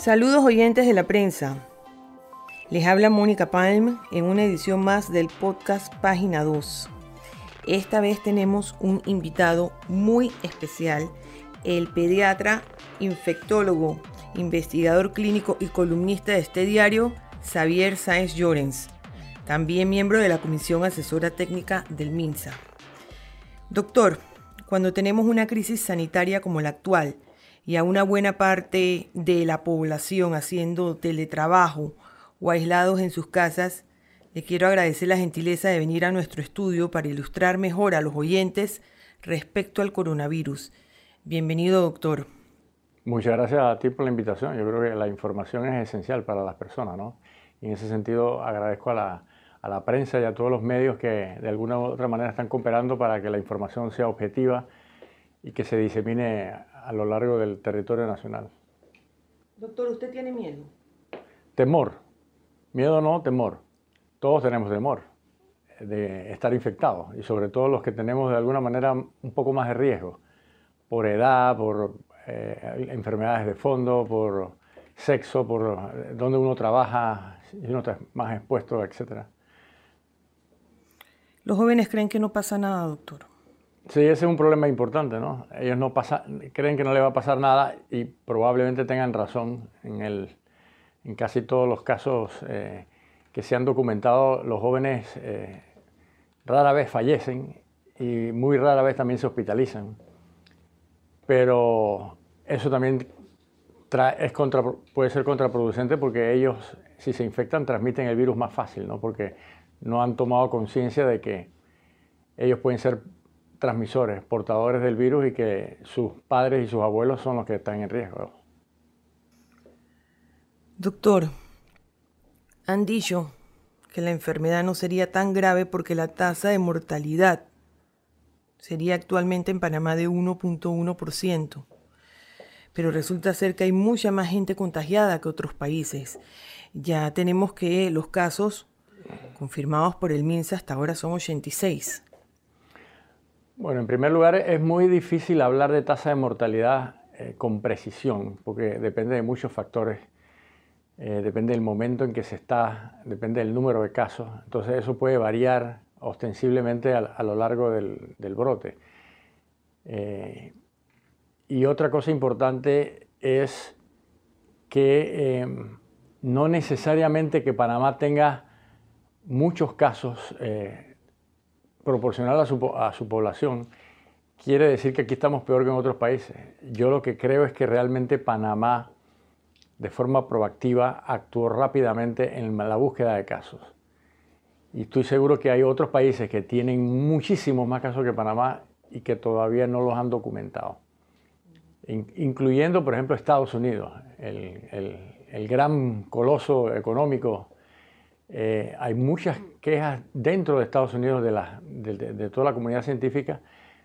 Saludos oyentes de la prensa. Les habla Mónica Palm en una edición más del podcast Página 2. Esta vez tenemos un invitado muy especial, el pediatra, infectólogo, investigador clínico y columnista de este diario, Xavier Sáenz Llorens, también miembro de la Comisión Asesora Técnica del MINSA. Doctor, cuando tenemos una crisis sanitaria como la actual, y a una buena parte de la población haciendo teletrabajo o aislados en sus casas, le quiero agradecer la gentileza de venir a nuestro estudio para ilustrar mejor a los oyentes respecto al coronavirus. Bienvenido, doctor. Muchas gracias a ti por la invitación. Yo creo que la información es esencial para las personas, ¿no? Y en ese sentido agradezco a la, a la prensa y a todos los medios que de alguna u otra manera están cooperando para que la información sea objetiva y que se disemine a lo largo del territorio nacional. Doctor, ¿usted tiene miedo? Temor. Miedo no, temor. Todos tenemos temor de estar infectados y sobre todo los que tenemos de alguna manera un poco más de riesgo, por edad, por eh, enfermedades de fondo, por sexo, por donde uno trabaja, y uno está más expuesto, etc. Los jóvenes creen que no pasa nada, doctor. Sí, ese es un problema importante, ¿no? Ellos no creen que no le va a pasar nada y probablemente tengan razón en, el, en casi todos los casos eh, que se han documentado. Los jóvenes eh, rara vez fallecen y muy rara vez también se hospitalizan. Pero eso también es contra, puede ser contraproducente porque ellos, si se infectan, transmiten el virus más fácil, ¿no? Porque no han tomado conciencia de que ellos pueden ser transmisores, portadores del virus y que sus padres y sus abuelos son los que están en riesgo. Doctor, han dicho que la enfermedad no sería tan grave porque la tasa de mortalidad sería actualmente en Panamá de 1.1%. Pero resulta ser que hay mucha más gente contagiada que otros países. Ya tenemos que los casos confirmados por el MINSA hasta ahora son 86. Bueno, en primer lugar, es muy difícil hablar de tasa de mortalidad eh, con precisión, porque depende de muchos factores. Eh, depende del momento en que se está, depende del número de casos. Entonces eso puede variar ostensiblemente a, lo largo del, brote. Eh, y otra cosa importante es que no necesariamente que Panamá tenga muchos casos proporcional a su, población, quiere decir que aquí estamos peor que en otros países. Yo lo que creo es que realmente Panamá, de forma proactiva, actuó rápidamente en la búsqueda de casos. Y estoy seguro que hay otros países que tienen muchísimos más casos que Panamá y que todavía no los han documentado. incluyendo, por ejemplo, Estados Unidos, el gran coloso económico eh, hay muchas quejas dentro de Estados Unidos, de, toda la comunidad científica,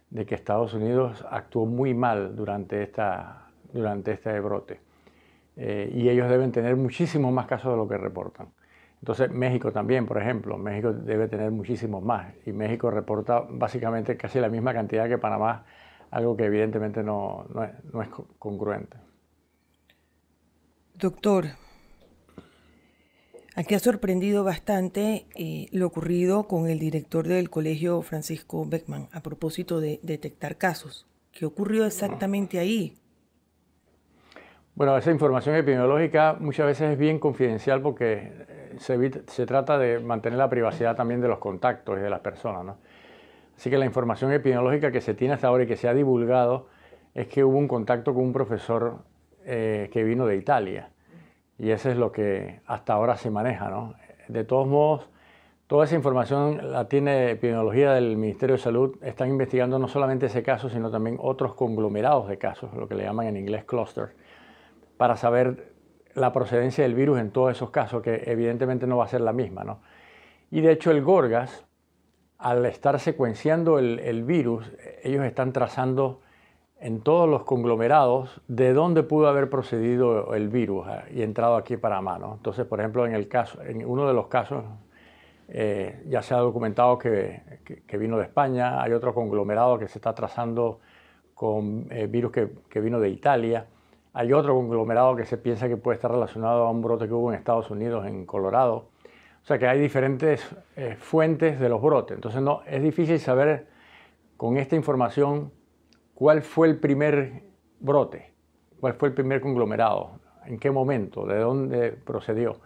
de que Estados Unidos actuó muy mal durante, esta, durante este brote. Eh, y ellos deben tener muchísimos más casos de lo que reportan. Entonces México también, por ejemplo, México debe tener muchísimos más. Y México reporta básicamente casi la misma cantidad que Panamá, algo que evidentemente no, no, es, no es congruente. Doctor, Aquí ha sorprendido bastante eh, lo ocurrido con el director del colegio Francisco Beckman a propósito de detectar casos. ¿Qué ocurrió exactamente ahí? Bueno, esa información epidemiológica muchas veces es bien confidencial porque eh, se, trata de mantener la privacidad también de los contactos y de las personas. ¿no? Así que la información epidemiológica que se tiene hasta ahora y que se ha divulgado es que hubo un contacto con un profesor eh, que vino de Italia y eso es lo que hasta ahora se maneja. ¿no? De todos modos, toda esa información la tiene epidemiología del Ministerio de Salud. Están investigando no solamente ese caso, sino también otros conglomerados de casos, lo que le llaman en inglés cluster, para saber la procedencia del virus en todos esos casos, que evidentemente no va a ser la misma. ¿no? Y de hecho el Gorgas, al estar secuenciando el, el virus, ellos están trazando en todos los conglomerados de dónde pudo haber procedido el virus ah, y entrado aquí para mano. Entonces, por ejemplo, en, el caso, en uno de los casos eh, ya se ha documentado que, vino de España, hay otro conglomerado que se está trazando con eh, virus que, vino de Italia. Hay otro conglomerado que se piensa que puede estar relacionado a un brote que hubo en Estados Unidos, en Colorado. O sea que hay diferentes eh, fuentes de los brotes. Entonces no, es difícil saber con esta información cuál fue el primer brote, cuál fue el primer conglomerado, en qué momento, de dónde procedió.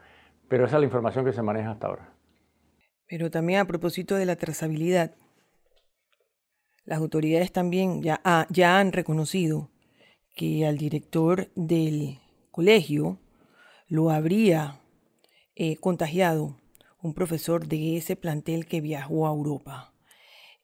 Pero esa es la información que se maneja hasta ahora. Pero también a propósito de la trazabilidad, las autoridades también ya, ya han reconocido que al director del colegio lo habría eh, contagiado un profesor de ese plantel que viajó a Europa.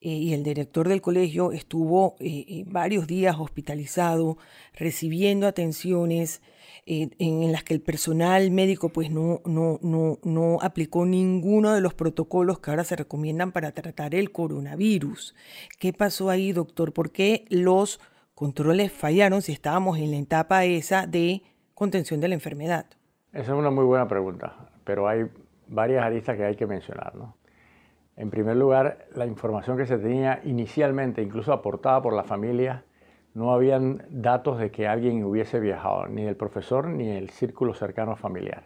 Eh, y el director del colegio estuvo eh, varios días hospitalizado, recibiendo atenciones en, las que el personal médico pues no, no, no, no aplicó ninguno de los protocolos que ahora se recomiendan para tratar el coronavirus. ¿Qué pasó ahí, doctor? ¿Por qué los controles fallaron si estábamos en la etapa esa de contención de la enfermedad? Esa es una muy buena pregunta, pero hay varias aristas que hay que mencionar. ¿no? En primer lugar, la información que se tenía inicialmente, incluso aportada por la familia, no habían datos de que alguien hubiese viajado, ni el profesor ni el círculo cercano familiar.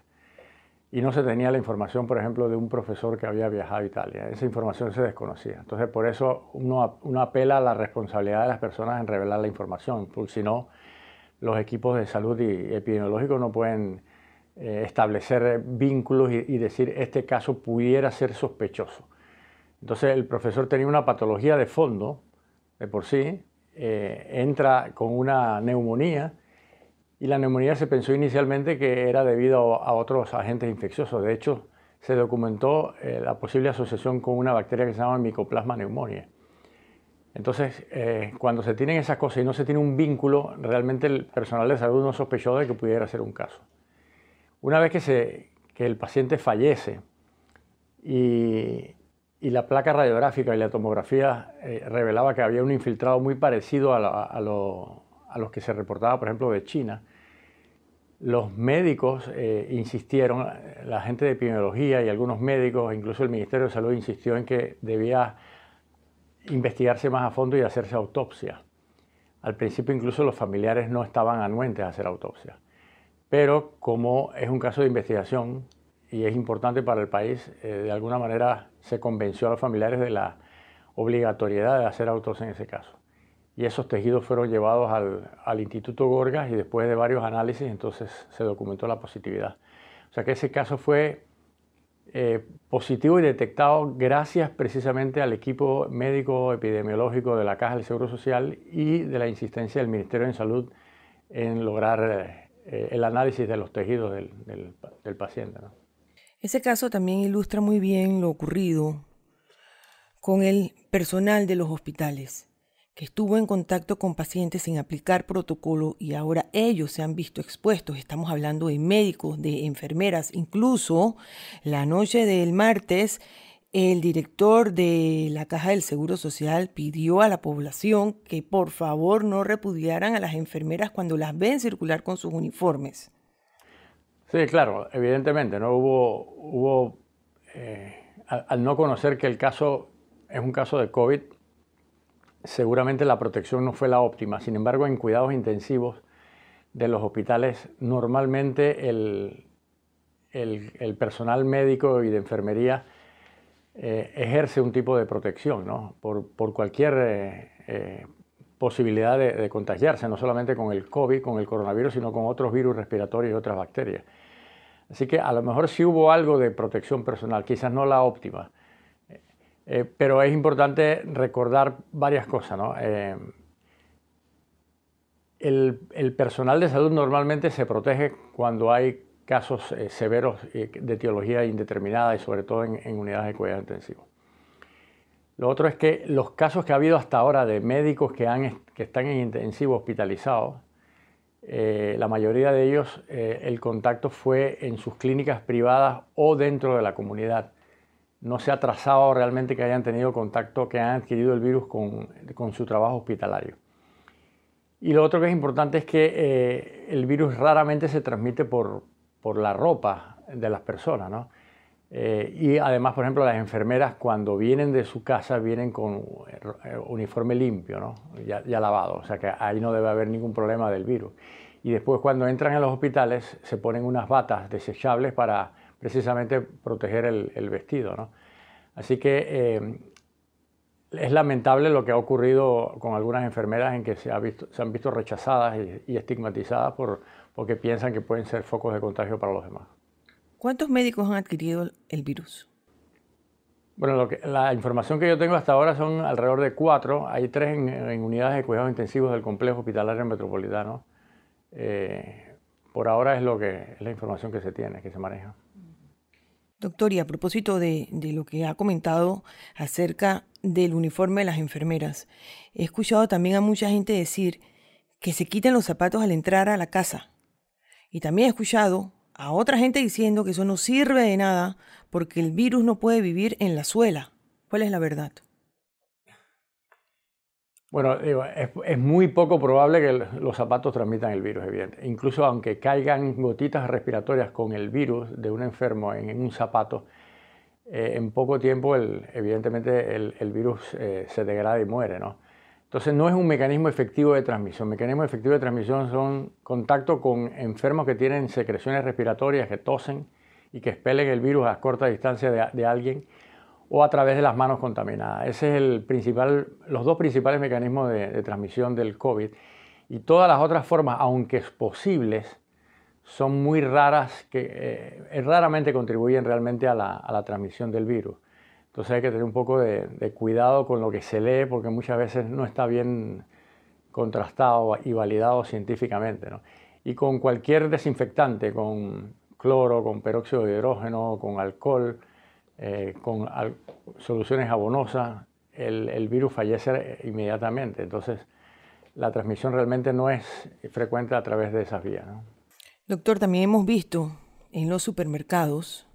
Y no se tenía la información, por ejemplo, de un profesor que había viajado a Italia. Esa información se desconocía. Entonces, por eso uno, apela a la responsabilidad de las personas en revelar la información, porque si no, los equipos de salud y epidemiológicos no pueden eh, establecer vínculos y, decir este caso pudiera ser sospechoso. Entonces el profesor tenía una patología de fondo, de por sí, eh, entra con una neumonía y la neumonía se pensó inicialmente que era debido a otros agentes infecciosos. De hecho, se documentó eh, la posible asociación con una bacteria que se llama Mycoplasma pneumoniae. Entonces, cuando se tienen esas cosas y no se tiene un vínculo, realmente el personal de salud no sospechó de que pudiera ser un caso. Una vez que, se, que el paciente fallece y, y, la placa radiográfica y la tomografía eh, revelaba que había un infiltrado muy parecido a, a, los que se reportaba, por ejemplo, de China, los médicos eh, insistieron, la gente de epidemiología y algunos médicos, incluso el Ministerio de Salud insistió en que debía investigarse más a fondo y hacerse autopsia. Al principio incluso los familiares no estaban anuentes a hacer autopsia. Pero como es un caso de investigación y es importante para el país, eh, de alguna manera se convenció a los familiares de la obligatoriedad de hacer autos en ese caso. Y esos tejidos fueron llevados al, Instituto Gorgas y después de varios análisis entonces se documentó la positividad. O sea que ese caso fue eh, positivo y detectado gracias precisamente al equipo médico epidemiológico de la Caja del Seguro Social y de la insistencia del Ministerio de Salud en lograr eh, el análisis de los tejidos del, paciente. Ese caso también ilustra muy bien lo ocurrido con el personal de los hospitales, que estuvo en contacto con pacientes sin aplicar protocolo y ahora ellos se han visto expuestos. Estamos hablando de médicos, de enfermeras, incluso la noche del martes el director de la Caja del Seguro Social pidió a la población que por favor no repudiaran a las enfermeras cuando las ven circular con sus uniformes. Sí, claro, evidentemente, ¿no? Hubo, hubo eh, al, no conocer que el caso es un caso de COVID, seguramente la protección no fue la óptima. Sin embargo, en cuidados intensivos de los hospitales, normalmente el, el personal médico y de enfermería eh, ejerce un tipo de protección ¿no? por, por, cualquier eh, posibilidad de, contagiarse, no solamente con el COVID, con el coronavirus, sino con otros virus respiratorios y otras bacterias. Así que a lo mejor sí hubo algo de protección personal, quizás no la óptima, pero es importante recordar varias cosas. ¿no? El, el personal de salud normalmente se protege cuando hay casos eh, severos eh, de etiología indeterminada y sobre todo en, unidades de cuidado intensivo. Lo otro es que los casos que ha habido hasta ahora de médicos que, han, que están en intensivo hospitalizados, eh, la mayoría de ellos el contacto fue en sus clínicas privadas o dentro de la comunidad. No se ha trazado realmente que hayan tenido contacto, que hayan adquirido el virus con, con su trabajo hospitalario. Y lo otro que es importante es que el virus raramente se transmite por, por la ropa de las personas, ¿no? Eh, y además, por ejemplo, las enfermeras cuando vienen de su casa vienen con eh, uniforme limpio, ya, lavado, o sea que ahí no debe haber ningún problema del virus. y después cuando entran a los hospitales se ponen unas batas desechables para precisamente proteger el, vestido. Así que eh, es lamentable lo que ha ocurrido con algunas enfermeras en que se, han visto rechazadas y, estigmatizadas por, porque piensan que pueden ser focos de contagio para los demás. ¿Cuántos médicos han adquirido el virus? Bueno, lo que, la información que yo tengo hasta ahora son alrededor de cuatro. Hay tres en, unidades de cuidados intensivos del complejo hospitalario metropolitano. Eh, por ahora es, lo que, es la información que se tiene, que se maneja. Doctor, y a propósito de, de, lo que ha comentado acerca del uniforme de las enfermeras, he escuchado también a mucha gente decir que se quiten los zapatos al entrar a la casa. Y también he escuchado a otra gente diciendo que eso no sirve de nada porque el virus no puede vivir en la suela. ¿Cuál es la verdad? Bueno, es, muy poco probable que los zapatos transmitan el virus, evidente. Incluso aunque caigan gotitas respiratorias con el virus de un enfermo en, un zapato, eh, en poco tiempo, evidentemente, el, virus eh, se degrada y muere, ¿no? Entonces no es un mecanismo efectivo de transmisión. Mecanismo efectivo de transmisión son contacto con enfermos que tienen secreciones respiratorias, que tosen y que expelen el virus a corta distancia de, alguien o a través de las manos contaminadas. Ese es el principal, los dos principales mecanismos de, transmisión del COVID. Y todas las otras formas, aunque posibles, son muy raras, que eh, raramente contribuyen realmente a la transmisión del virus. Entonces hay que tener un poco de, cuidado con lo que se lee porque muchas veces no está bien contrastado y validado científicamente. Y con cualquier desinfectante, con cloro, con peróxido de hidrógeno, con alcohol, eh, con soluciones jabonosas, el, virus fallece inmediatamente. Entonces la transmisión realmente no es frecuente a través de esas vías. Doctor, también hemos visto en los supermercados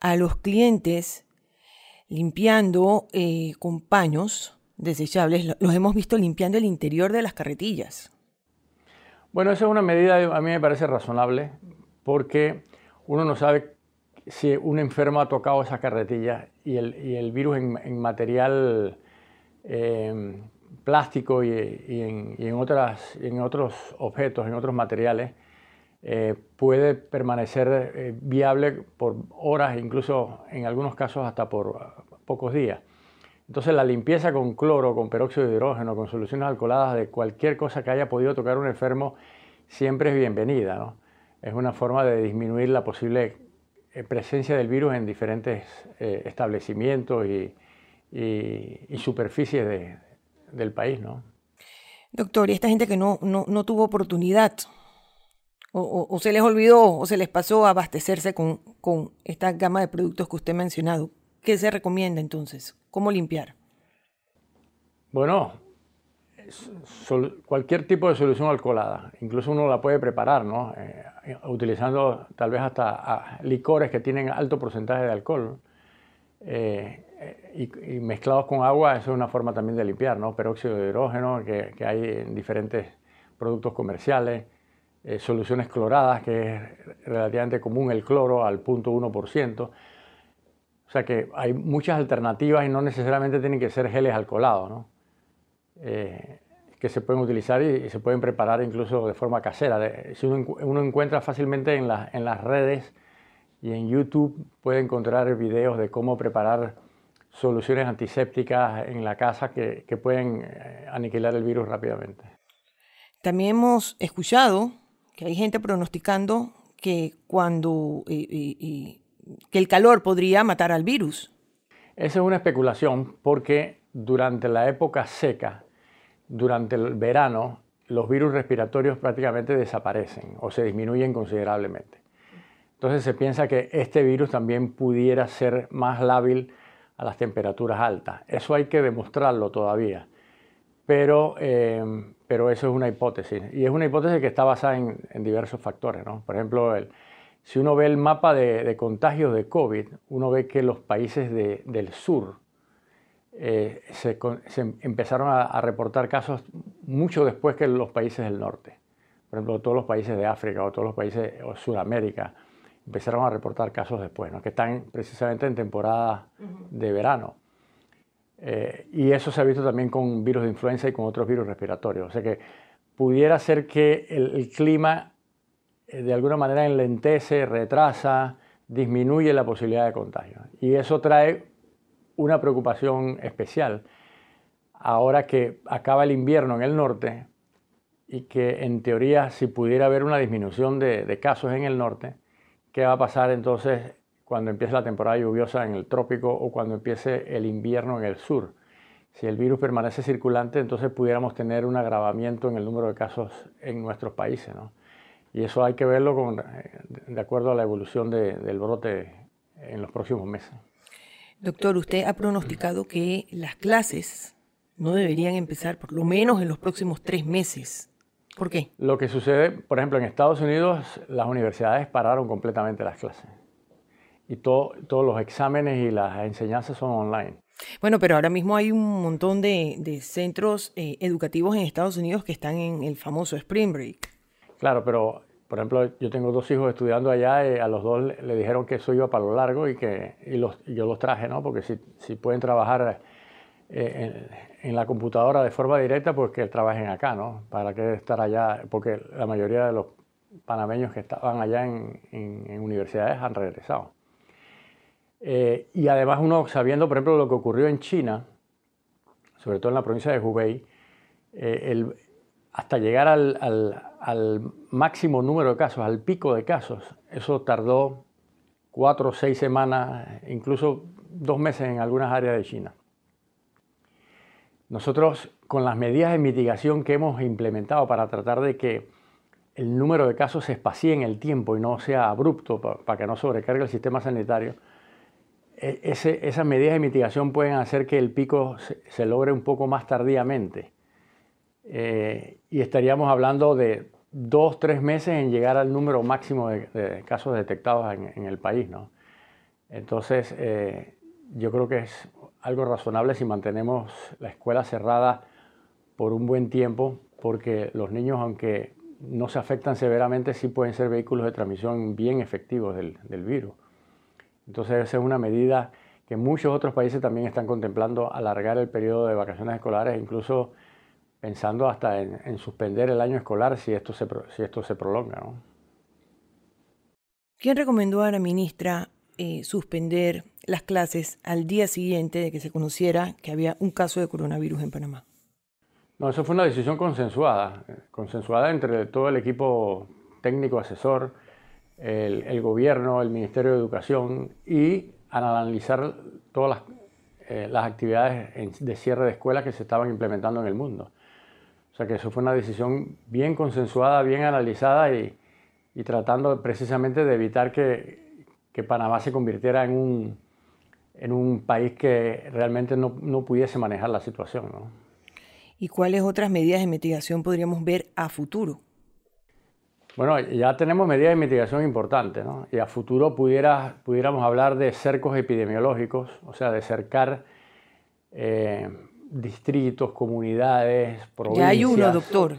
a los clientes limpiando eh, con paños desechables. Los hemos visto limpiando el interior de las carretillas. Bueno, esa es una medida, a mí me parece razonable, porque uno no sabe si un enfermo ha tocado esa carretilla y el, virus en, material eh, plástico y, en, otras, en otros objetos, en otros materiales, eh, puede permanecer eh, viable por horas, incluso en algunos casos hasta por uh, pocos días. Entonces la limpieza con cloro, con peróxido de hidrógeno, con soluciones alcoholadas de cualquier cosa que haya podido tocar un enfermo siempre es bienvenida. Es una forma de disminuir la posible eh, presencia del virus en diferentes establecimientos y, superficies del país. ¿no? Doctor, y esta gente que no, no, no tuvo oportunidad o, se les olvidó o se les pasó abastecerse con, esta gama de productos que usted ha mencionado. ¿Qué se recomienda entonces? ¿Cómo limpiar? Bueno, cualquier tipo de solución alcoholada, incluso uno la puede preparar, ¿no? Eh, utilizando tal vez hasta ah, licores que tienen alto porcentaje de alcohol eh, y, mezclados con agua, eso es una forma también de limpiar, ¿no? Peróxido de hidrógeno que, que hay en diferentes productos comerciales. Eh, soluciones cloradas, que es relativamente común el cloro al 0.1%. O sea que hay muchas alternativas y no necesariamente tienen que ser geles alcoholados, ¿no? Eh, que se pueden utilizar y, se pueden preparar incluso de forma casera. si uno, encuentra fácilmente en, en, las redes y en YouTube, puede encontrar videos de cómo preparar soluciones antisépticas en la casa que, que pueden eh, aniquilar el virus rápidamente. También hemos escuchado que hay gente pronosticando que cuando eh, eh, eh, que el calor podría matar al virus. Esa es una especulación porque durante la época seca, durante el verano, los virus respiratorios prácticamente desaparecen o se disminuyen considerablemente. Entonces se piensa que este virus también pudiera ser más lábil a las temperaturas altas. Eso hay que demostrarlo todavía. Pero pero eso es una hipótesis. Y es una hipótesis que está basada en, diversos factores. ¿no? Por ejemplo, si uno ve el mapa de, contagios de COVID, uno ve que los países del sur eh, se, empezaron a, reportar casos mucho después que los países del norte. Por ejemplo, todos los países de África o todos los países de Sudamérica empezaron a reportar casos después, ¿no? que están precisamente en temporada de verano. Eh, y eso se ha visto también con virus de influenza y con otros virus respiratorios. O sea que pudiera ser que el, clima eh, de alguna manera enlentece, retrasa, disminuye la posibilidad de contagio. Y eso trae una preocupación especial ahora que acaba el invierno en el norte y que en teoría si pudiera haber una disminución de, casos en el norte, ¿qué va a pasar entonces cuando empiece la temporada lluviosa en el trópico o cuando empiece el invierno en el sur? Si el virus permanece circulante, entonces pudiéramos tener un agravamiento en el número de casos en nuestros países. Y eso hay que verlo con, de acuerdo a la evolución del brote en los próximos meses. Doctor, usted ha pronosticado que las clases no deberían empezar por lo menos en los próximos tres meses. ¿Por qué? Lo que sucede, por ejemplo, en Estados Unidos, las universidades pararon completamente las clases. Y todos los exámenes y las enseñanzas son online. Bueno, pero ahora mismo hay un montón de, centros eh, educativos en Estados Unidos que están en el famoso Spring Break. Claro, pero por ejemplo, yo tengo dos hijos estudiando allá y a los dos le dijeron que eso iba para lo largo y que yo los traje, ¿no? Porque si, si pueden trabajar eh, en, la computadora de forma directa, pues que trabajen acá, ¿no? Para que estar allá, porque la mayoría de los panameños que estaban allá en, universidades han regresado. Eh, y además uno sabiendo, por ejemplo, lo que ocurrió en China, sobre todo en la provincia de Hubei, eh, el, hasta llegar al, al, máximo número de casos, al pico de casos, eso tardó cuatro o seis semanas, incluso dos meses en algunas áreas de China. Nosotros, con las medidas de mitigación que hemos implementado para tratar de que el número de casos se espacie en el tiempo y no sea abrupto para, que no sobrecargue el sistema sanitario, e, esas medidas de mitigación pueden hacer que el pico se, logre un poco más tardíamente. Eh, y estaríamos hablando de dos, tres meses en llegar al número máximo de, casos detectados en, el país. ¿no? Entonces, eh, yo creo que es algo razonable si mantenemos la escuela cerrada por un buen tiempo, porque los niños, aunque no se afectan severamente, sí pueden ser vehículos de transmisión bien efectivos del, virus. Entonces esa es una medida que muchos otros países también están contemplando alargar el periodo de vacaciones escolares, incluso pensando hasta en, suspender el año escolar si esto se, si esto se prolonga. ¿Quién recomendó a la ministra eh, suspender las clases al día siguiente de que se conociera que había un caso de coronavirus en Panamá? No, eso fue una decisión consensuada, consensuada entre todo el equipo técnico asesor, el, gobierno, el Ministerio de Educación y al analizar todas las, eh, actividades de cierre de escuelas que se estaban implementando en el mundo. O sea que eso fue una decisión bien consensuada, bien analizada y tratando precisamente de evitar que, Panamá se convirtiera en un, país que realmente no, pudiese manejar la situación. ¿Y cuáles otras medidas de mitigación podríamos ver a futuro? Bueno, ya tenemos medidas de mitigación importantes, ¿no? Y a futuro pudiera, pudiéramos hablar de cercos epidemiológicos, o sea, de cercar eh, distritos, comunidades, provincias. Ya hay uno, doctor.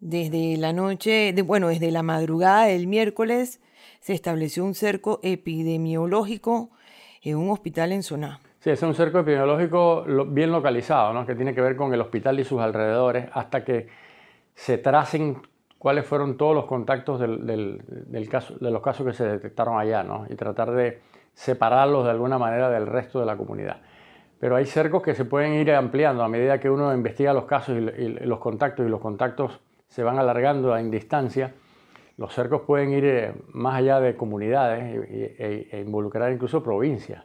Desde la noche, de, bueno, desde la madrugada del miércoles se estableció un cerco epidemiológico en un hospital en Soná. Sí, es un cerco epidemiológico bien localizado, ¿no? que tiene que ver con el hospital y sus alrededores, hasta que se tracen cuáles fueron todos los contactos del, caso, de los casos que se detectaron allá, ¿no? y tratar de separarlos de alguna manera del resto de la comunidad. Pero hay cercos que se pueden ir ampliando a medida que uno investiga los casos y, los contactos, y los contactos se van alargando en distancia los cercos pueden ir eh, más allá de comunidades e, e, involucrar incluso provincias.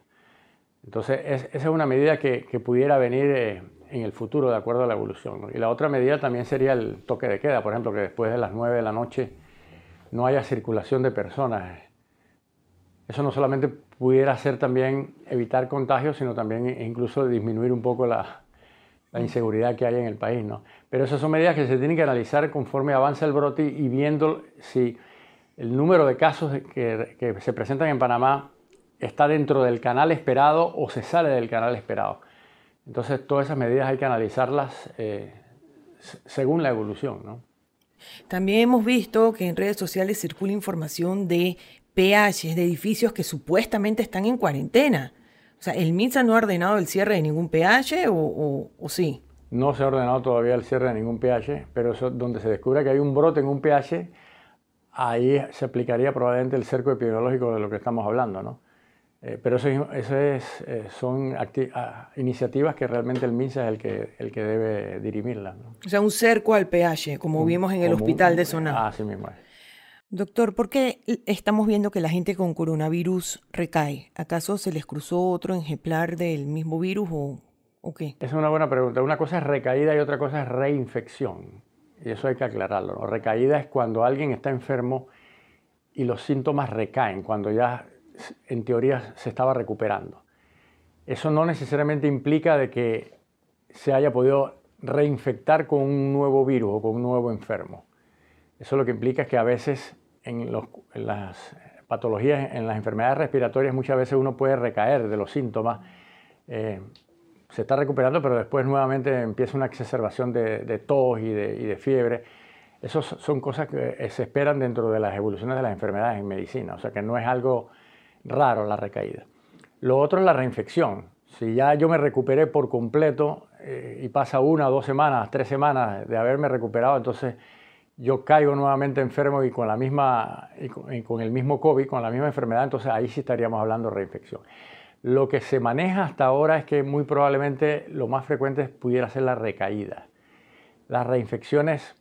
Entonces, esa es una medida que, pudiera venir eh, en el futuro de acuerdo a la evolución. Y la otra medida también sería el toque de queda, por ejemplo, que después de las 9 de la noche no haya circulación de personas. Eso no solamente pudiera ser también evitar contagios, sino también incluso disminuir un poco la, la inseguridad que hay en el país. ¿no? Pero esas son medidas que se tienen que analizar conforme avanza el brote y viendo si el número de casos que, se presentan en Panamá está dentro del canal esperado o se sale del canal esperado. Entonces todas esas medidas hay que analizarlas eh, según la evolución. ¿no? También hemos visto que en redes sociales circula información de PH, de edificios que supuestamente están en cuarentena. O sea, ¿el MITSA no ha ordenado el cierre de ningún PH o, sí? No se ha ordenado todavía el cierre de ningún pH, pero eso, donde se descubre que hay un brote en un pH, ahí se aplicaría probablemente el cerco epidemiológico de lo que estamos hablando, ¿no? Eh, pero eso, es, eh, son iniciativas que realmente el MINSA es el que, el que debe dirimirlas. O sea, un cerco al pH, como vimos en el hospital de Soná. Así mismo es. Doctor, ¿por qué estamos viendo que la gente con coronavirus recae? ¿Acaso se les cruzó otro ejemplar del mismo virus o, o qué? Es una buena pregunta. Una cosa es recaída y otra cosa es reinfección. Y eso hay que aclararlo. Recaída es cuando alguien está enfermo y los síntomas recaen, cuando ya en teoría se estaba recuperando. Eso no necesariamente implica de que se haya podido reinfectar con un nuevo virus o con un nuevo enfermo. Eso lo que implica es que a veces en, las patologías, en las enfermedades respiratorias, muchas veces uno puede recaer de los síntomas. Eh, se está recuperando, pero después nuevamente empieza una exacerbación de, tos y de, fiebre. Esas son cosas que se esperan dentro de las evoluciones de las enfermedades en medicina, o sea que no es algo raro la recaída. Lo otro es la reinfección. Si ya yo me recuperé por completo eh, y pasa una, dos semanas, tres semanas de haberme recuperado, entonces yo caigo nuevamente enfermo y con, la misma, y con el mismo COVID, con la misma enfermedad, entonces ahí sí estaríamos hablando de reinfección. Lo que se maneja hasta ahora es que muy probablemente lo más frecuente pudiera ser la recaída. Las reinfecciones,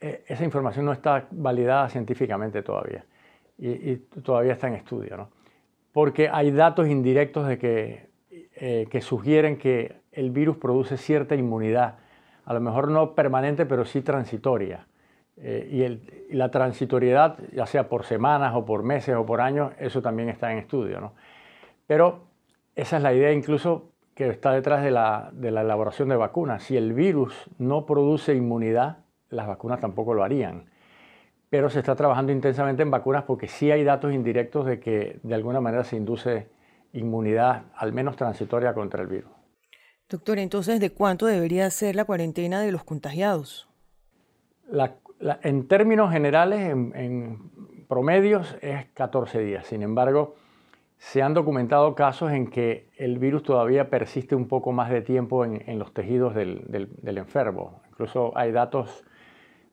eh, esa información no está validada científicamente todavía y, todavía está en estudio, ¿no? Porque hay datos indirectos de que, eh, que sugieren que el virus produce cierta inmunidad, a lo mejor no permanente, pero sí transitoria. Eh, y, y, la transitoriedad, ya sea por semanas o por meses o por años, eso también está en estudio. ¿no? Pero esa es la idea incluso que está detrás de la, elaboración de vacunas. Si el virus no produce inmunidad, las vacunas tampoco lo harían. Pero se está trabajando intensamente en vacunas porque sí hay datos indirectos de que de alguna manera se induce inmunidad, al menos transitoria, contra el virus. Doctor, entonces, ¿de cuánto debería ser la cuarentena de los contagiados? en términos generales, en, en promedios, es 14 días. Sin embargo, se han documentado casos en que el virus todavía persiste un poco más de tiempo en, los tejidos del, enfermo. Incluso hay datos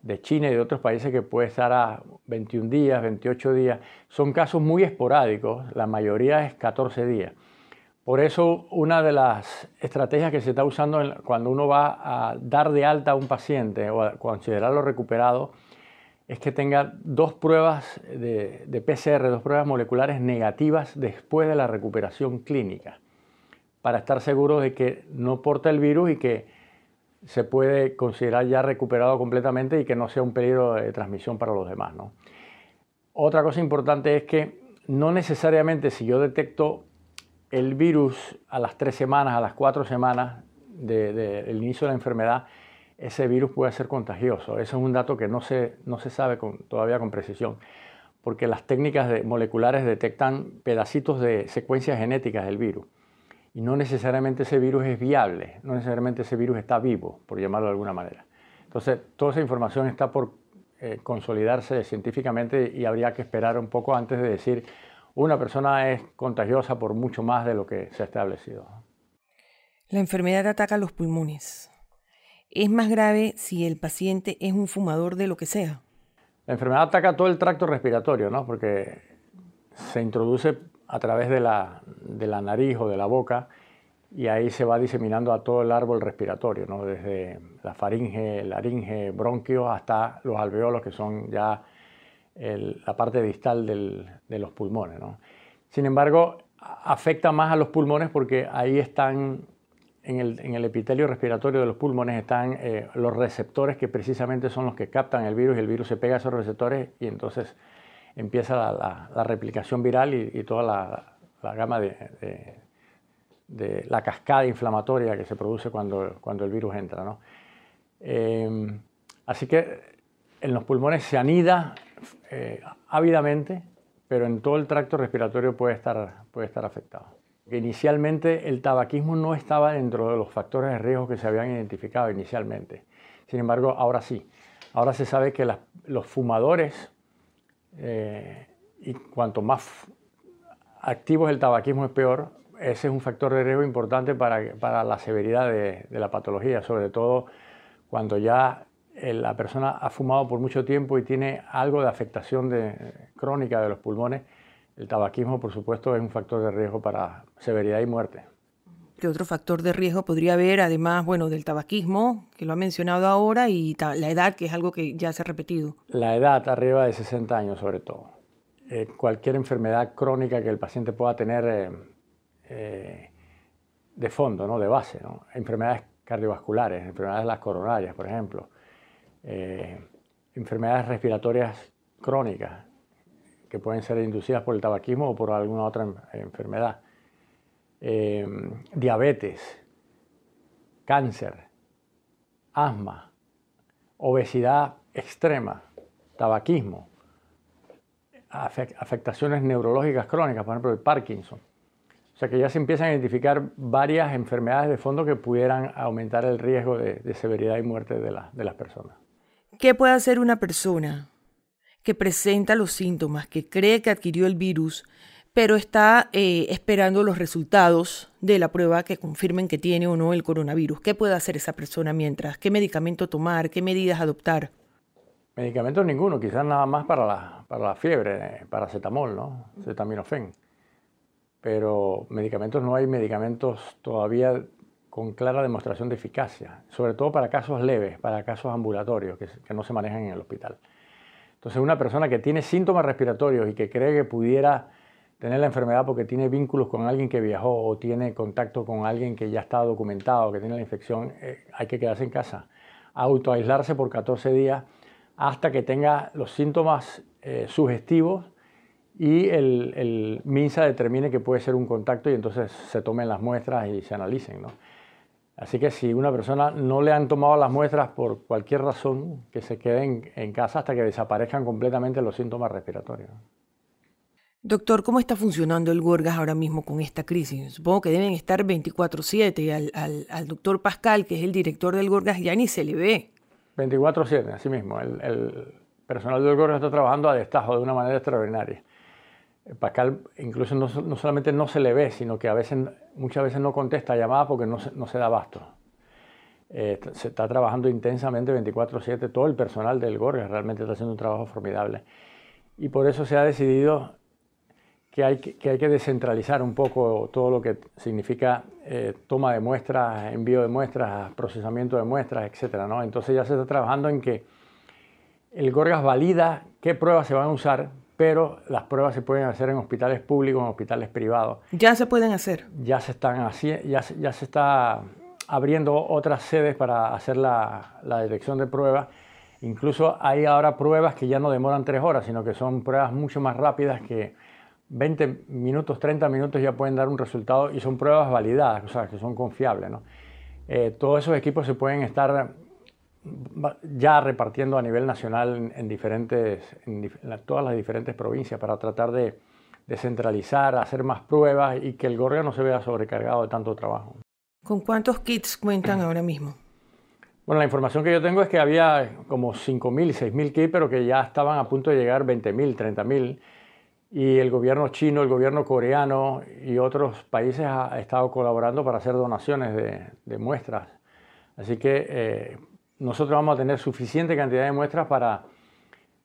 de China y de otros países que puede estar a 21 días, 28 días. Son casos muy esporádicos, la mayoría es 14 días. Por eso una de las estrategias que se está usando cuando uno va a dar de alta a un paciente o a considerarlo recuperado es que tenga dos pruebas de, PCR, dos pruebas moleculares negativas después de la recuperación clínica, para estar seguro de que no porta el virus y que se puede considerar ya recuperado completamente y que no sea un peligro de transmisión para los demás. Otra cosa importante es que no necesariamente si yo detecto el virus a las tres semanas, a las cuatro semanas del inicio de la enfermedad, ese virus puede ser contagioso. Ese es un dato que no se, no se sabe todavía con precisión, porque las técnicas moleculares detectan pedacitos de secuencias genéticas del virus. Y no necesariamente ese virus es viable, no necesariamente ese virus está vivo, por llamarlo de alguna manera. Entonces, toda esa información está por eh, consolidarse científicamente y habría que esperar un poco antes de decir una persona es contagiosa por mucho más de lo que se ha establecido. La enfermedad ataca los pulmones. Es más grave si el paciente es un fumador de lo que sea. La enfermedad ataca todo el tracto respiratorio, ¿no? Porque se introduce a través de la, de la nariz o de la boca y ahí se va diseminando a todo el árbol respiratorio, ¿no? desde la faringe, laringe, bronquios hasta los alveolos, que son ya la parte distal de los pulmones. ¿no? Sin embargo, afecta más a los pulmones porque ahí están en el, epitelio respiratorio de los pulmones están eh, los receptores que precisamente son los que captan el virus y el virus se pega a esos receptores y entonces empieza la, replicación viral y, toda la, gama de, la cascada inflamatoria que se produce cuando, cuando el virus entra. Em, así que en los pulmones se anida eh, ávidamente, pero en todo el tracto respiratorio puede estar, puede estar afectado inicialmente el tabaquismo no estaba dentro de los factores de riesgo que se habían identificado inicialmente. Sin embargo, ahora sí. Ahora se sabe que los fumadores, eh, y cuanto más activos el tabaquismo es peor, ese es un factor de riesgo importante para, para la severidad de, la patología, sobre todo cuando ya la persona ha fumado por mucho tiempo y tiene algo de afectación crónica de los pulmones. El tabaquismo, por supuesto, es un factor de riesgo para severidad y muerte. ¿Qué otro factor de riesgo podría haber, además, bueno, del tabaquismo, que lo ha mencionado ahora, y la edad, que es algo que ya se ha repetido? La edad, arriba de 60 años sobre todo. Eh, cualquier enfermedad crónica que el paciente pueda tener eh, eh, de fondo, ¿no? de base, enfermedades cardiovasculares, enfermedades de las coronarias, por ejemplo, enfermedades respiratorias crónicas que pueden ser inducidas por el tabaquismo o por alguna otra enfermedad, diabetes, cáncer, asma, obesidad extrema, tabaquismo, afectaciones neurológicas crónicas, por ejemplo el Parkinson. O sea que ya se empiezan a identificar varias enfermedades de fondo que pudieran aumentar el riesgo de, severidad y muerte de, de las personas. ¿Qué puede hacer una persona que presenta los síntomas, que cree que adquirió el virus, pero está eh, esperando los resultados de la prueba que confirmen que tiene o no el coronavirus? ¿Qué puede hacer esa persona mientras? ¿Qué medicamento tomar? ¿Qué medidas adoptar? Medicamentos ninguno, quizás nada más para la, para la fiebre, paracetamol, ¿no? Cetaminofen. Pero medicamentos no hay medicamentos todavía con clara demostración de eficacia, sobre todo para casos leves, para casos ambulatorios que, que no se manejan en el hospital. Entonces, una persona que tiene síntomas respiratorios y que cree que pudiera tener la enfermedad porque tiene vínculos con alguien que viajó o tiene contacto con alguien que ya está documentado, que tiene la infección, eh, hay que quedarse en casa, autoaislarse por 14 días hasta que tenga los síntomas eh, sugestivos y el, el, MINSA determine que puede ser un contacto y entonces se tomen las muestras y se analicen. ¿no? Así que si una persona no le han tomado las muestras por cualquier razón, que se queden en casa hasta que desaparezcan completamente los síntomas respiratorios. Doctor, ¿cómo está funcionando el Gorgas ahora mismo con esta crisis? Supongo que deben estar 24/7. Al, doctor Pascal, que es el director del Gorgas, ya ni se le ve. 24/7, así mismo. El, personal del gobierno está trabajando a destajo de una manera extraordinaria. Pascal incluso no, solamente no se le ve, sino que a veces, muchas veces no contesta llamadas porque no se, no da abasto. Eh, se está trabajando intensamente 24/7, todo el personal del Gorgas realmente está haciendo un trabajo formidable. Y por eso se ha decidido que hay que, hay que descentralizar un poco todo lo que significa eh, toma de muestras, envío de muestras, procesamiento de muestras, etc. ¿no? Entonces ya se está trabajando en que el Gorgas valida qué pruebas se van a usar, pero las pruebas se pueden hacer en hospitales públicos, en hospitales privados. Ya se pueden hacer. Ya se están haciendo, ya, ya se está abriendo otras sedes para hacer la, la detección de pruebas. Incluso hay ahora pruebas que ya no demoran tres horas, sino que son pruebas mucho más rápidas que 20 minutos, 30 minutos ya pueden dar un resultado y son pruebas validadas, o sea, que son confiables. ¿no? Eh, todos esos equipos se pueden estar ya repartiendo a nivel nacional en, diferentes, en, todas las diferentes provincias para tratar de descentralizar, hacer más pruebas y que el Gorga no se vea sobrecargado de tanto trabajo. ¿Con cuántos kits cuentan ahora mismo? Bueno, la información que yo tengo es que había como 5.000, 6.000 kits, pero que ya estaban a punto de llegar 20.000, 30.000 y el gobierno chino, el gobierno coreano y otros países han estado colaborando para hacer donaciones de, muestras. Así que eh, nosotros vamos a tener suficiente cantidad de muestras para,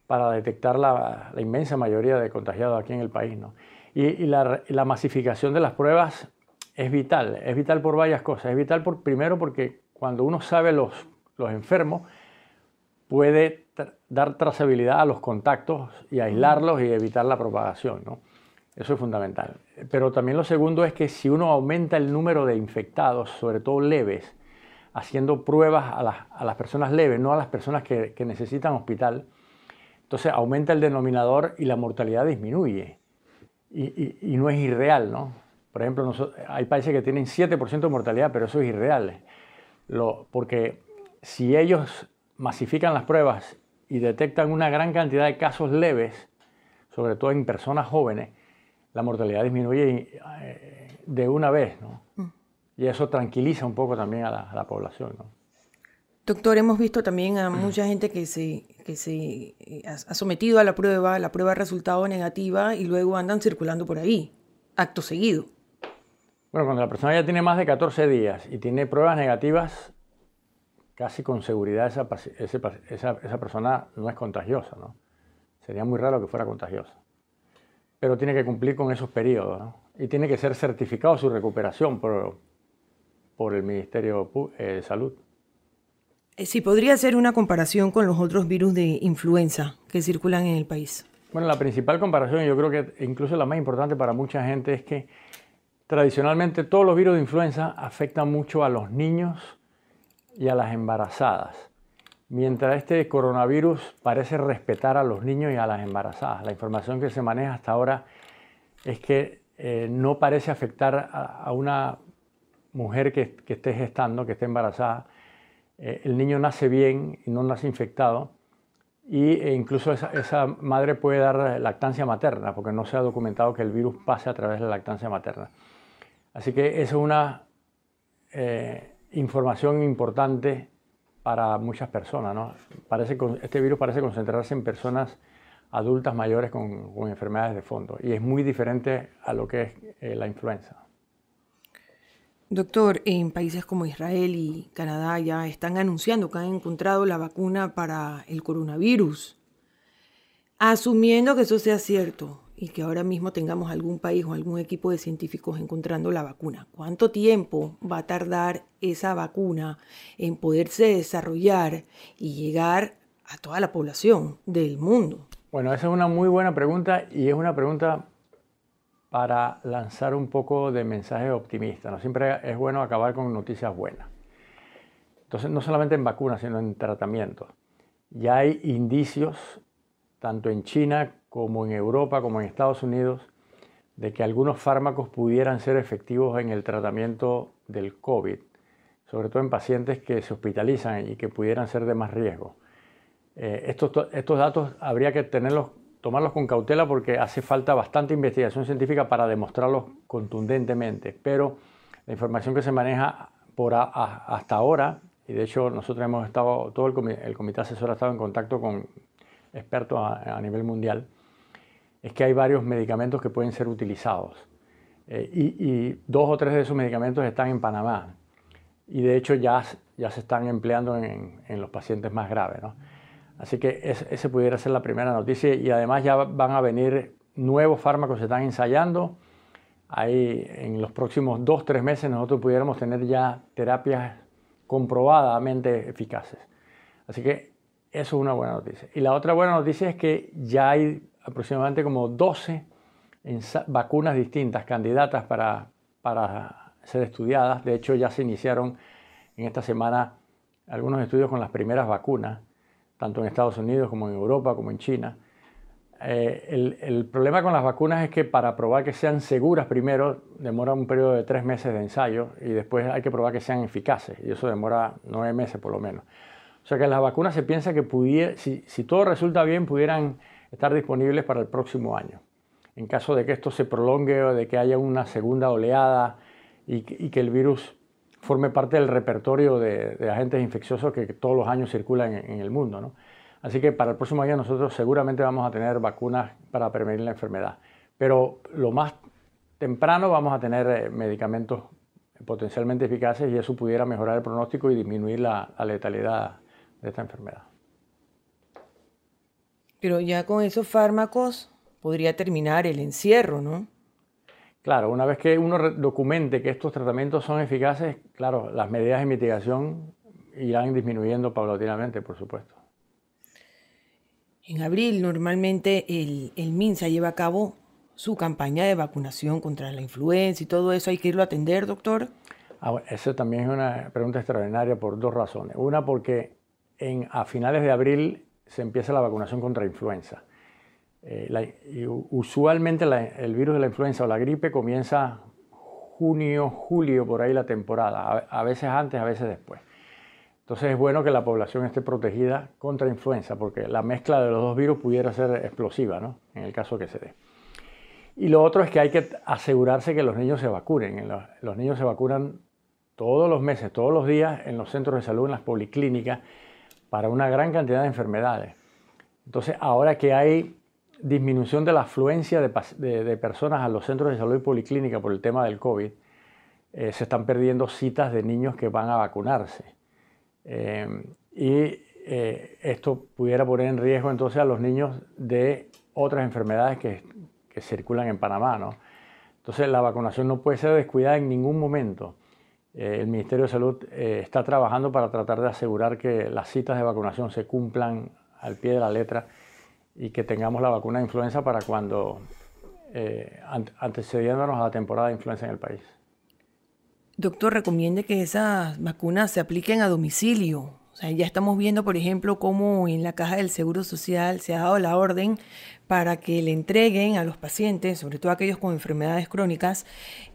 para detectar la, inmensa mayoría de contagiados aquí en el país. ¿no? Y, la, la, masificación de las pruebas es vital, es vital por varias cosas. Es vital por, primero porque cuando uno sabe los, los enfermos, puede dar trazabilidad a los contactos y aislarlos y evitar la propagación. ¿no? Eso es fundamental. Pero también lo segundo es que si uno aumenta el número de infectados, sobre todo leves, haciendo pruebas a las, a las personas leves, no a las personas que, que, necesitan hospital, entonces aumenta el denominador y la mortalidad disminuye. Y, y, no es irreal, ¿no? Por ejemplo, hay países que tienen 7% de mortalidad, pero eso es irreal. Lo, porque si ellos masifican las pruebas y detectan una gran cantidad de casos leves, sobre todo en personas jóvenes, la mortalidad disminuye eh, de una vez, ¿no? Mm. Y eso tranquiliza un poco también a la, población, ¿no? Doctor, hemos visto también a mucha gente que se, que se eh, ha sometido a la prueba, la prueba ha resultado negativa y luego andan circulando por ahí, acto seguido. Bueno, cuando la persona ya tiene más de 14 días y tiene pruebas negativas, casi con seguridad esa, esa, persona no es contagiosa, ¿no? Sería muy raro que fuera contagiosa. Pero tiene que cumplir con esos periodos, ¿no? Y tiene que ser certificado su recuperación por, por el Ministerio de Salud. Eh, sí, podría ser una comparación con los otros virus de influenza que circulan en el país. Bueno, la principal comparación, yo creo que incluso la más importante para mucha gente, es que tradicionalmente todos los virus de influenza afectan mucho a los niños y a las embarazadas, mientras este coronavirus parece respetar a los niños y a las embarazadas. La información que se maneja hasta ahora es que eh, no parece afectar a, una mujer que, esté gestando, que esté embarazada. Eh, el niño nace bien y no nace infectado y e incluso esa, madre puede dar lactancia materna, porque no se ha documentado que el virus pase a través de la lactancia materna. Así que eso es una eh, información importante para muchas personas. ¿no? Parece, este virus parece concentrarse en personas adultas mayores con, enfermedades de fondo y es muy diferente a lo que es eh, la influenza. Doctor, en países como Israel y Canadá ya están anunciando que han encontrado la vacuna para el coronavirus. Asumiendo que eso sea cierto y que ahora mismo tengamos algún país o algún equipo de científicos encontrando la vacuna, ¿cuánto tiempo va a tardar esa vacuna en poderse desarrollar y llegar a toda la población del mundo? Bueno, esa es una muy buena pregunta y es una pregunta para lanzar un poco de mensaje optimista. ¿no? Siempre es bueno acabar con noticias buenas. Entonces, no solamente en vacunas, sino en tratamientos. Ya hay indicios, tanto en China como en Europa, como en Estados Unidos, de que algunos fármacos pudieran ser efectivos en el tratamiento del COVID, sobre todo en pacientes que se hospitalizan y que pudieran ser de más riesgo. Eh, estos, estos datos habría que tenerlos tomarlos con cautela porque hace falta bastante investigación científica para demostrarlos contundentemente, pero la información que se maneja por hasta ahora, y de hecho nosotros hemos estado, todo el, comité asesor ha estado en contacto con expertos a, nivel mundial, es que hay varios medicamentos que pueden ser utilizados. Eh, y, dos o tres de esos medicamentos están en Panamá. Y de hecho ya, ya se están empleando en, en los pacientes más graves. ¿no? Así que ese, pudiera ser la primera noticia y además ya van a venir nuevos fármacos se están ensayando. Ahí en los próximos dos, tres meses nosotros pudiéramos tener ya terapias comprobadamente eficaces. Así que eso es una buena noticia. Y la otra buena noticia es que ya hay aproximadamente como 12 vacunas distintas, candidatas para, para ser estudiadas. De hecho, ya se iniciaron en esta semana algunos estudios con las primeras vacunas tanto en Estados Unidos como en Europa, como en China. Eh, el, problema con las vacunas es que para probar que sean seguras primero demora un periodo de tres meses de ensayo y después hay que probar que sean eficaces y eso demora nueve meses por lo menos. O sea que las vacunas se piensa que pudiera, si, todo resulta bien pudieran estar disponibles para el próximo año. En caso de que esto se prolongue o de que haya una segunda oleada y, que el virus forme parte del repertorio de, agentes infecciosos que todos los años circulan en, el mundo. ¿no? Así que para el próximo año nosotros seguramente vamos a tener vacunas para prevenir la enfermedad. Pero lo más temprano vamos a tener eh, medicamentos potencialmente eficaces y eso pudiera mejorar el pronóstico y disminuir la, la letalidad de esta enfermedad. Pero ya con esos fármacos podría terminar el encierro, ¿no? Claro, una vez que uno documente que estos tratamientos son eficaces, claro, las medidas de mitigación irán disminuyendo paulatinamente, por supuesto. En abril normalmente el, MINSA lleva a cabo su campaña de vacunación contra la influenza y todo eso. ¿Hay que irlo a atender, doctor? Ah, eso también es una pregunta extraordinaria por dos razones. Una porque en, a finales de abril se empieza la vacunación contra influenza. Eh, usualmente el virus de la influenza o la gripe comienza junio, julio, por ahí la temporada, a, veces antes, a veces después. Entonces es bueno que la población esté protegida contra influenza, porque la mezcla de los dos virus pudiera ser explosiva, ¿no? En el caso que se dé. Y lo otro es que hay que asegurarse que los niños se vacunen. Los, los niños se vacunan todos los meses, todos los días en los centros de salud, en las policlínicas, para una gran cantidad de enfermedades. Entonces, ahora que hay disminución de la afluencia de, personas a los centros de salud y policlínica por el tema del COVID, eh, se están perdiendo citas de niños que van a vacunarse. Eh, y esto pudiera poner en riesgo entonces a los niños de otras enfermedades que, que circulan en Panamá. ¿no? Entonces la vacunación no puede ser descuidada en ningún momento. El Ministerio de Salud está trabajando para tratar de asegurar que las citas de vacunación se cumplan al pie de la letra y que tengamos la vacuna de influenza para cuando eh, antecediéndonos a la temporada de influenza en el país. Doctor, recomiende que esas vacunas se apliquen a domicilio. O sea, ya estamos viendo, por ejemplo, cómo en la caja del Seguro Social se ha dado la orden para que le entreguen a los pacientes, sobre todo aquellos con enfermedades crónicas,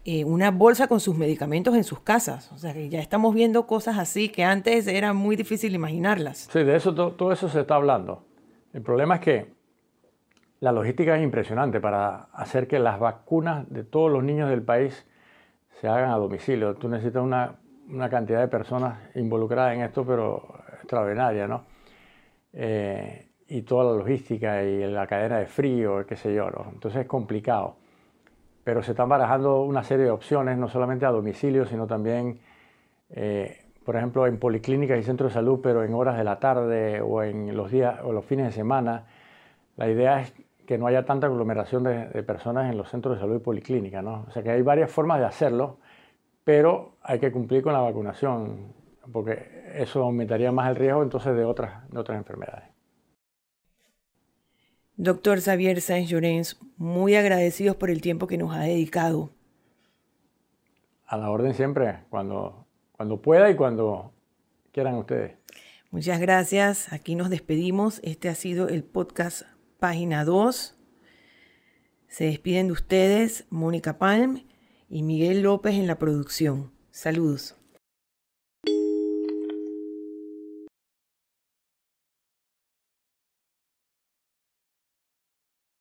eh, una bolsa con sus medicamentos en sus casas. O sea, que ya estamos viendo cosas así que antes era muy difícil imaginarlas. Sí, de eso todo eso se está hablando. El problema es que la logística es impresionante para hacer que las vacunas de todos los niños del país se hagan a domicilio. Tú necesitas una, cantidad de personas involucradas en esto, pero extraordinaria, ¿no? Eh, y toda la logística y la cadena de frío, qué sé yo. Entonces es complicado. Pero se están barajando una serie de opciones, no solamente a domicilio, sino también, eh, por ejemplo, en policlínicas y centros de salud, pero en horas de la tarde o en los días o los fines de semana. La idea es que no haya tanta aglomeración de, personas en los centros de salud y policlínica. ¿no? O sea que hay varias formas de hacerlo, pero hay que cumplir con la vacunación, porque eso aumentaría más el riesgo entonces de otras, de otras enfermedades. Doctor Xavier Sáenz Llorens, muy agradecidos por el tiempo que nos ha dedicado. A la orden siempre, cuando, cuando pueda y cuando quieran ustedes. Muchas gracias. Aquí nos despedimos. Este ha sido el podcast página 2. Se despiden de ustedes Mónica Palm y Miguel López en la producción. Saludos.